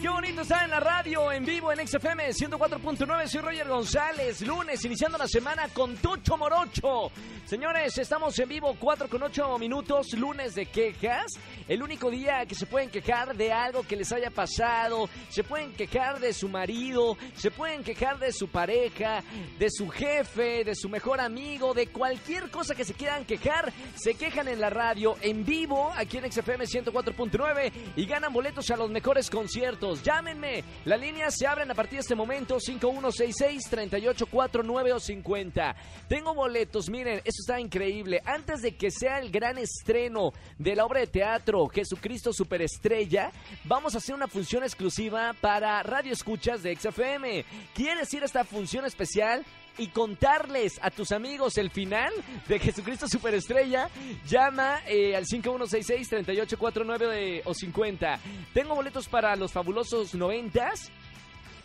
Qué bonito estar en la radio, en vivo en XFM 104.9, soy Roger González, lunes, iniciando la semana con Tucho Morocho. Señores, estamos en vivo 4 con 8 minutos, lunes de quejas, el único día que se pueden quejar de algo que les haya pasado, se pueden quejar de su marido, se pueden quejar de su pareja, de su jefe, de su mejor amigo, de cualquier cosa que se quieran quejar, se quejan en la radio, en vivo, aquí en XFM 104.9 y ganan boletos a los mejores conciertos. Llámenme, las líneas se abren a partir de este momento 5166-3849 o 50. Tengo boletos, miren, eso está increíble. Antes de que sea el gran estreno de la obra de teatro Jesucristo Superestrella, vamos a hacer una función exclusiva para Radio Escuchas de XFM. ¿Quieres ir a esta función especial? Y contarles a tus amigos el final de Jesucristo Superestrella, llama eh, al 5166-3849 o 50. Tengo boletos para los fabulosos noventas.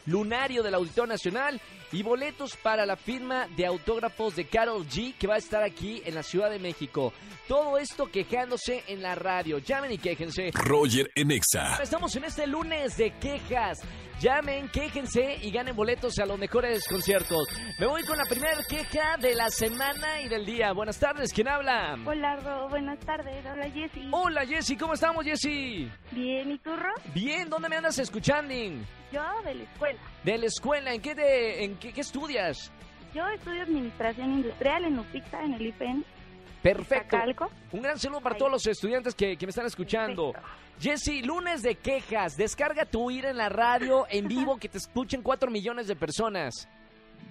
Lunario del Auditorio Nacional y boletos para la firma de autógrafos de Carol G que va a estar aquí en la Ciudad de México. Todo esto quejándose en la radio. Llamen y quéjense. Roger en Exa. Estamos en este lunes de quejas. Llamen, quéjense y ganen boletos a los mejores conciertos. Me voy con la primera queja de la semana y del día. Buenas tardes, ¿quién habla? Hola, Ro, buenas tardes. Habla Jessy. Hola, Jessy, ¿cómo estamos, Jessy? Bien, ¿y tú, Ro? Bien, ¿dónde me andas escuchando? Yo de la escuela. De la escuela, ¿en qué, de, en qué, qué estudias? Yo estudio Administración Industrial en UPIXA, en el IPN. Perfecto. Iztacalco. Un gran saludo para Ahí. todos los estudiantes que, que me están escuchando. Perfecto. Jessy, lunes de quejas. Descarga tu ir en la radio en vivo que te escuchen 4 millones de personas.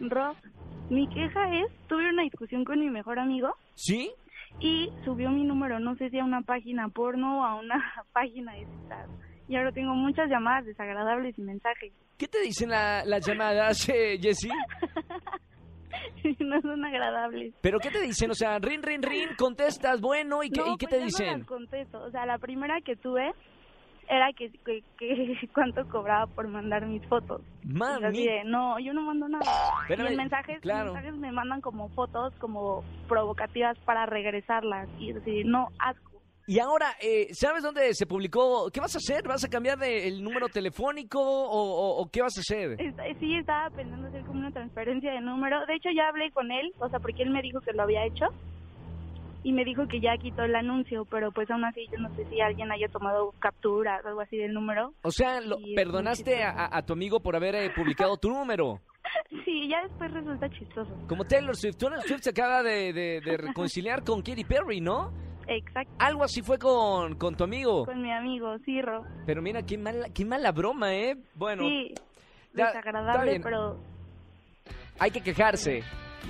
Ro, mi queja es, tuve una discusión con mi mejor amigo ¿Sí? y subió mi número, no sé si a una página porno o a una página de citas. Y ahora tengo muchas llamadas desagradables y mensajes. ¿Qué te dicen la- las llamadas, eh, Jessy? no son agradables. ¿Pero qué te dicen? O sea, rin, rin, rin, contestas, bueno, ¿y qué, no, y qué pues te dicen? No las contesto. O sea, la primera que tuve era que, que, que cuánto cobraba por mandar mis fotos. Así Mami, de, no, yo no mando nada. Espérame, y en mensajes, claro. mensajes me mandan como fotos como provocativas para regresarlas. Y así, no, asco. Y ahora, eh, ¿sabes dónde se publicó? ¿Qué vas a hacer? ¿Vas a cambiar de, el número telefónico o, o- o qué vas a hacer? Sí, estaba pensando hacer como una transferencia de número. De hecho, ya hablé con él, o sea, porque él me dijo que lo había hecho. Y me dijo que ya quitó el anuncio, pero pues aún así yo no sé si alguien haya tomado captura o algo así del número. O sea, lo- Sí, es muy perdonaste a, a- a tu amigo por haber eh, publicado tu número. Sí, ya después resulta chistoso. Como Taylor Swift. Taylor Swift se acaba de, de- de reconciliar con Katy Perry, ¿no? Exacto. Algo así fue con, con tu amigo. Con mi amigo, Cirro. Pero mira, qué mala, qué mala broma, ¿eh? Bueno, sí, ya, desagradable, pero hay que quejarse.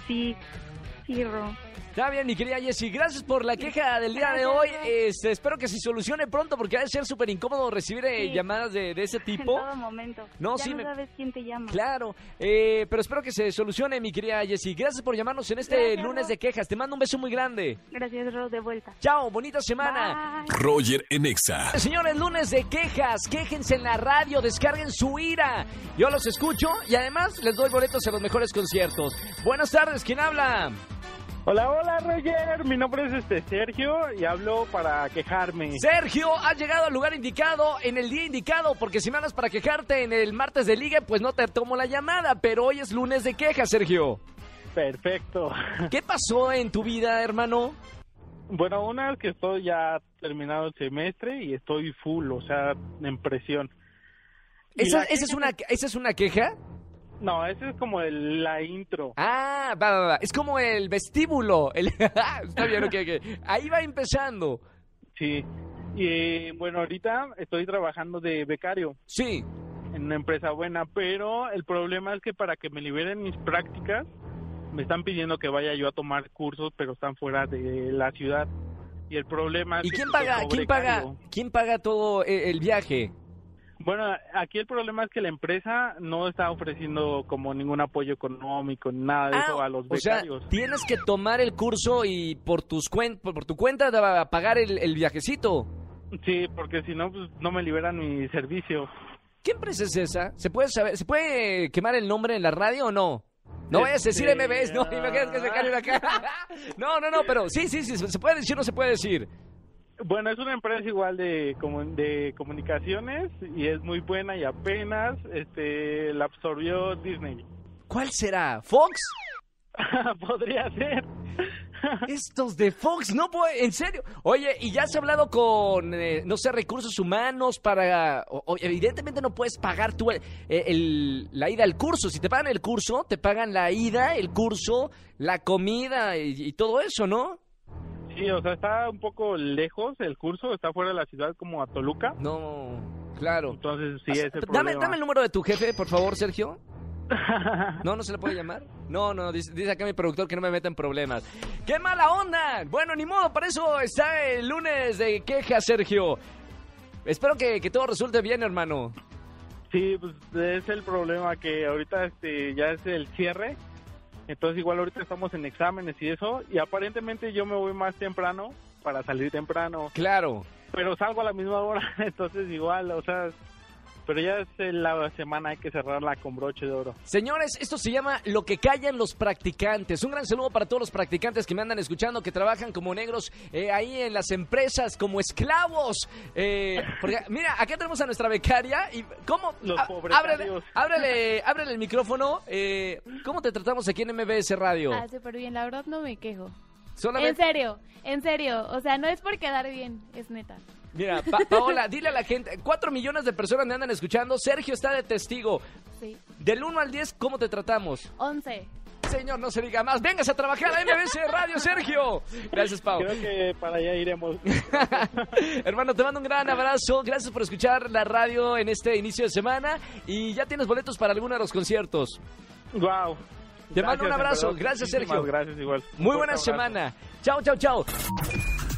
sí, Está bien, mi querida Jessie. Gracias por la queja del día de hoy. Este, espero que se solucione pronto porque ha de ser súper incómodo recibir eh, Sí. llamadas de, de ese En tipo. todo momento. No, ya sí no me- sabes quién te llama. Claro, eh, pero espero que se solucione, mi querida Jessie. Gracias por llamarnos en este Gracias, lunes Ro. de quejas. Te mando un beso muy grande. Gracias, Ro, de vuelta. Chao, bonita semana. Bye. Roger en Exa. Señores, lunes de quejas, quéjense en la radio, descarguen su ira. Yo los escucho y además les doy boletos a los mejores conciertos. Buenas tardes, ¿quién habla? Hola, hola Roger, mi nombre es este Sergio y hablo para quejarme. Sergio, has llegado al lugar indicado, en el día indicado, porque si me hablas para quejarte en el martes de liga, pues no te tomo la llamada, pero hoy es lunes de quejas, Sergio. Perfecto. ¿Qué pasó en tu vida, hermano? Bueno, una es que estoy ya terminado el semestre y estoy full, o sea, en presión. ¿Esa, esa es una, ¿Esa es una queja? No, esa es como el- la intro. Ah, va, va, va. Es como el vestíbulo. El... Está bien, ok, ok. Ahí va empezando. Sí. Y bueno, ahorita estoy trabajando de becario Sí. en una empresa buena, pero el problema es que para que me liberen mis prácticas, me están pidiendo que vaya yo a tomar cursos, pero están fuera de la ciudad. Y el problema es ¿Y que quién paga, quién paga, quién paga todo eh, el viaje? Bueno, aquí el problema es que la empresa no está ofreciendo como ningún apoyo económico, nada de eso a los Ah, o sea, becarios. tienes que tomar el curso y por tus cuen por, tu cuenta a pagar el, el viajecito. Sí, porque si no, pues no me liberan mi servicio. ¿Qué empresa es esa? ¿Se puede saber, ¿se puede quemar el nombre en la radio o no? No vayas a decir Este, MBS, no, imagínate que se la cara. No, no, no, pero sí, sí, sí, se puede decir o no se puede decir. Bueno, es una empresa igual de, de comunicaciones y es muy buena y apenas este la absorbió Disney. ¿Cuál será? ¿Fox? Podría ser. Estos de Fox, no puede, en serio. Oye, ¿y ya has hablado con, eh, no sé, recursos humanos para... o- o- evidentemente no puedes pagar tú el- el- la ida al curso. Si te pagan el curso, te pagan la ida, el curso, la comida y, y todo eso, ¿no? Sí, o sea, está un poco lejos el curso, está fuera de la ciudad como a Toluca. No, claro. Entonces, sí, es el dame, problema. dame el número de tu jefe, por favor, Sergio. No, no se le puede llamar. No, no, dice, dice acá mi productor que no me meta en problemas. ¡Qué mala onda! Bueno, ni modo, para eso está el lunes de queja, Sergio. Espero que, que todo resulte bien, hermano. Sí, pues es el problema que ahorita este ya es el cierre. Entonces igual ahorita estamos en exámenes y eso y aparentemente yo me voy más temprano para salir temprano, Claro. pero salgo a la misma hora, entonces igual, o sea, pero ya es la semana hay que cerrarla con broche de oro. Señores, esto se llama Lo que callan los practicantes. Un gran saludo para todos los practicantes que me andan escuchando, que trabajan como negros eh, ahí en las empresas, como esclavos. Eh, porque, mira, acá tenemos a nuestra becaria y ¿cómo? Los Ah, pobrecarios. ábrele, ábrele, ábrele el micrófono. Eh, ¿Cómo te tratamos aquí en MBS Radio? Ah, súper bien, la verdad no me quejo. En serio, en serio. O sea, no es por quedar bien, es neta. Mira, Pa- Paola, dile a la gente, cuatro millones de personas me andan escuchando. Sergio está de testigo. Sí. Del 1 al 10, ¿cómo te tratamos? 11. Señor, no se diga más. Vengas a trabajar a MBS Radio, Sergio. Gracias, Pau. Creo que para allá iremos. Hermano, te mando un gran abrazo. Gracias por escuchar la radio en este inicio de semana. Y ya tienes boletos para alguno de los conciertos. wow. Te mando un abrazo. Gracias, Sergio. Gracias igual. Muy buena semana. Chao, chao, chao.